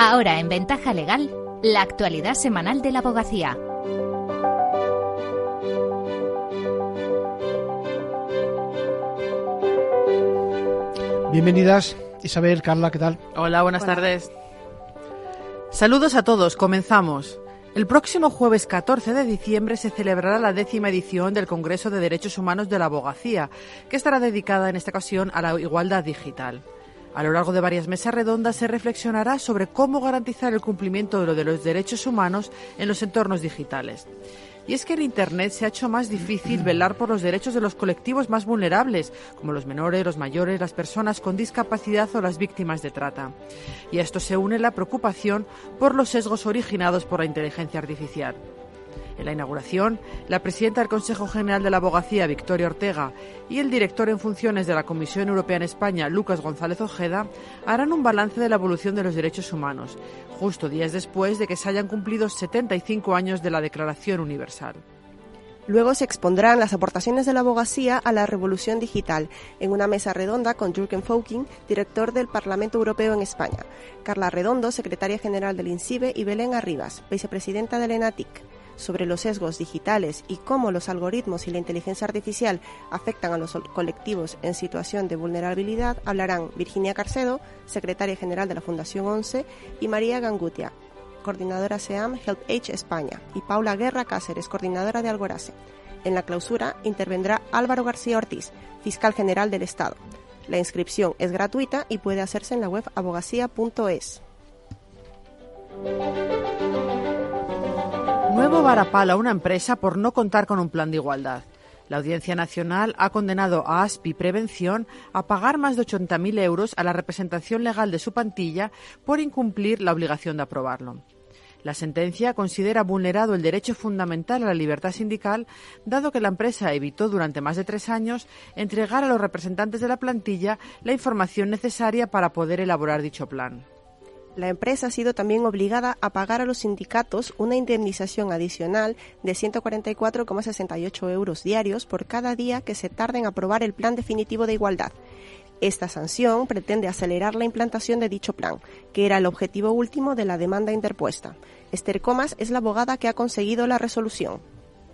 Ahora en Ventaja Legal, la actualidad semanal de la abogacía. Bienvenidas, Isabel, Carla, ¿qué tal? Hola, buenas tardes. Saludos a todos, comenzamos. El próximo jueves 14 de diciembre se celebrará la décima edición del Congreso de Derechos Humanos de la Abogacía, que estará dedicada en esta ocasión a la igualdad digital. A lo largo de varias mesas redondas se reflexionará sobre cómo garantizar el cumplimiento de, lo de los derechos humanos en los entornos digitales. Y es que en Internet se ha hecho más difícil velar por los derechos de los colectivos más vulnerables, como los menores, los mayores, las personas con discapacidad o las víctimas de trata. Y a esto se une la preocupación por los sesgos originados por la inteligencia artificial. En la inauguración, la presidenta del Consejo General de la Abogacía, Victoria Ortega, y el director en funciones de la Comisión Europea en España, Lucas González Ojeda, harán un balance de la evolución de los derechos humanos, justo días después de que se hayan cumplido 75 años de la Declaración Universal. Luego se expondrán las aportaciones de la abogacía a la revolución digital en una mesa redonda con Jürgen Fauking, director del Parlamento Europeo en España, Carla Redondo, secretaria general del INCIBE, y Belén Arribas, vicepresidenta del ENATIC sobre los sesgos digitales y cómo los algoritmos y la inteligencia artificial afectan a los colectivos en situación de vulnerabilidad hablarán Virginia Carcedo, secretaria general de la Fundación 11, y María Gangutia, coordinadora SEAM Help Age España, y Paula Guerra Cáceres, coordinadora de Algorase. En la clausura intervendrá Álvaro García Ortiz, fiscal general del Estado. La inscripción es gratuita y puede hacerse en la web abogacía.es. Nuevo varapalo a una empresa por no contar con un plan de igualdad. La Audiencia Nacional ha condenado a ASPI Prevención a pagar más de 80.000 euros a la representación legal de su plantilla por incumplir la obligación de aprobarlo. La sentencia considera vulnerado el derecho fundamental a la libertad sindical, dado que la empresa evitó durante más de tres años entregar a los representantes de la plantilla la información necesaria para poder elaborar dicho plan la empresa ha sido también obligada a pagar a los sindicatos una indemnización adicional de 144,68 euros diarios por cada día que se tarde en aprobar el plan definitivo de igualdad. Esta sanción pretende acelerar la implantación de dicho plan, que era el objetivo último de la demanda interpuesta. Esther Comas es la abogada que ha conseguido la resolución.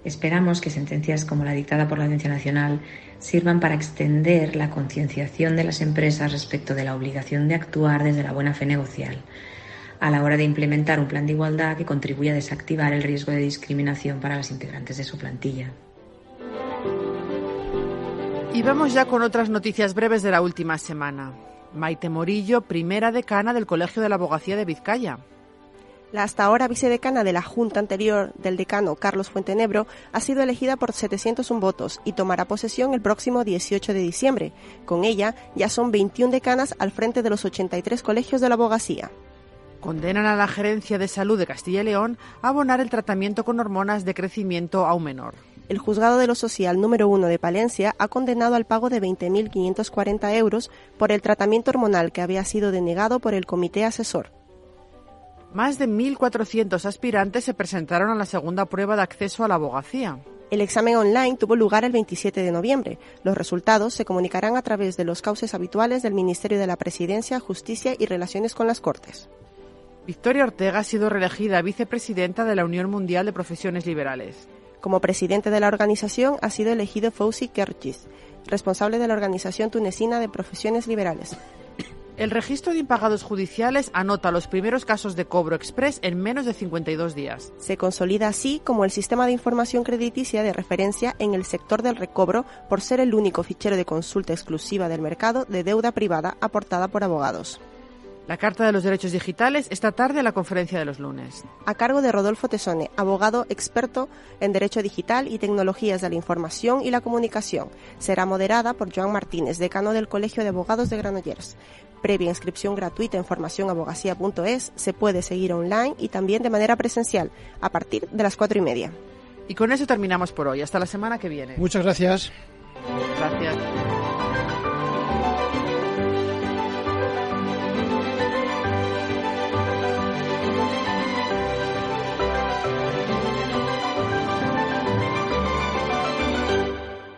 Esperamos que sentencias como la dictada por la Audiencia Nacional sirvan para extender la concienciación de las empresas respecto de la obligación de actuar desde la buena fe negocial a la hora de implementar un plan de igualdad que contribuya a desactivar el riesgo de discriminación para las integrantes de su plantilla. Y vamos ya con otras noticias breves de la última semana. Maite Morillo, primera decana del Colegio de la Abogacía de Vizcaya. La hasta ahora vicedecana de la Junta anterior del decano Carlos Fuentenebro ha sido elegida por 701 votos y tomará posesión el próximo 18 de diciembre. Con ella ya son 21 decanas al frente de los 83 colegios de la abogacía. Condenan a la Gerencia de Salud de Castilla y León a abonar el tratamiento con hormonas de crecimiento a un menor. El juzgado de lo social número 1 de Palencia ha condenado al pago de 20.540 euros por el tratamiento hormonal que había sido denegado por el comité asesor. Más de 1.400 aspirantes se presentaron a la segunda prueba de acceso a la abogacía. El examen online tuvo lugar el 27 de noviembre. Los resultados se comunicarán a través de los cauces habituales del Ministerio de la Presidencia, Justicia y Relaciones con las Cortes. Victoria Ortega ha sido reelegida vicepresidenta de la Unión Mundial de Profesiones Liberales. Como presidente de la organización ha sido elegido Fouzi Kerchis, responsable de la Organización Tunecina de Profesiones Liberales. El registro de impagados judiciales anota los primeros casos de cobro express en menos de 52 días. Se consolida así como el sistema de información crediticia de referencia en el sector del recobro por ser el único fichero de consulta exclusiva del mercado de deuda privada aportada por abogados. La Carta de los Derechos Digitales esta tarde en la conferencia de los lunes. A cargo de Rodolfo Tesone, abogado experto en Derecho Digital y Tecnologías de la Información y la Comunicación. Será moderada por Joan Martínez, decano del Colegio de Abogados de Granollers previa inscripción gratuita en formacionabogacía.es, se puede seguir online y también de manera presencial a partir de las cuatro y media. Y con eso terminamos por hoy. Hasta la semana que viene. Muchas gracias. Gracias.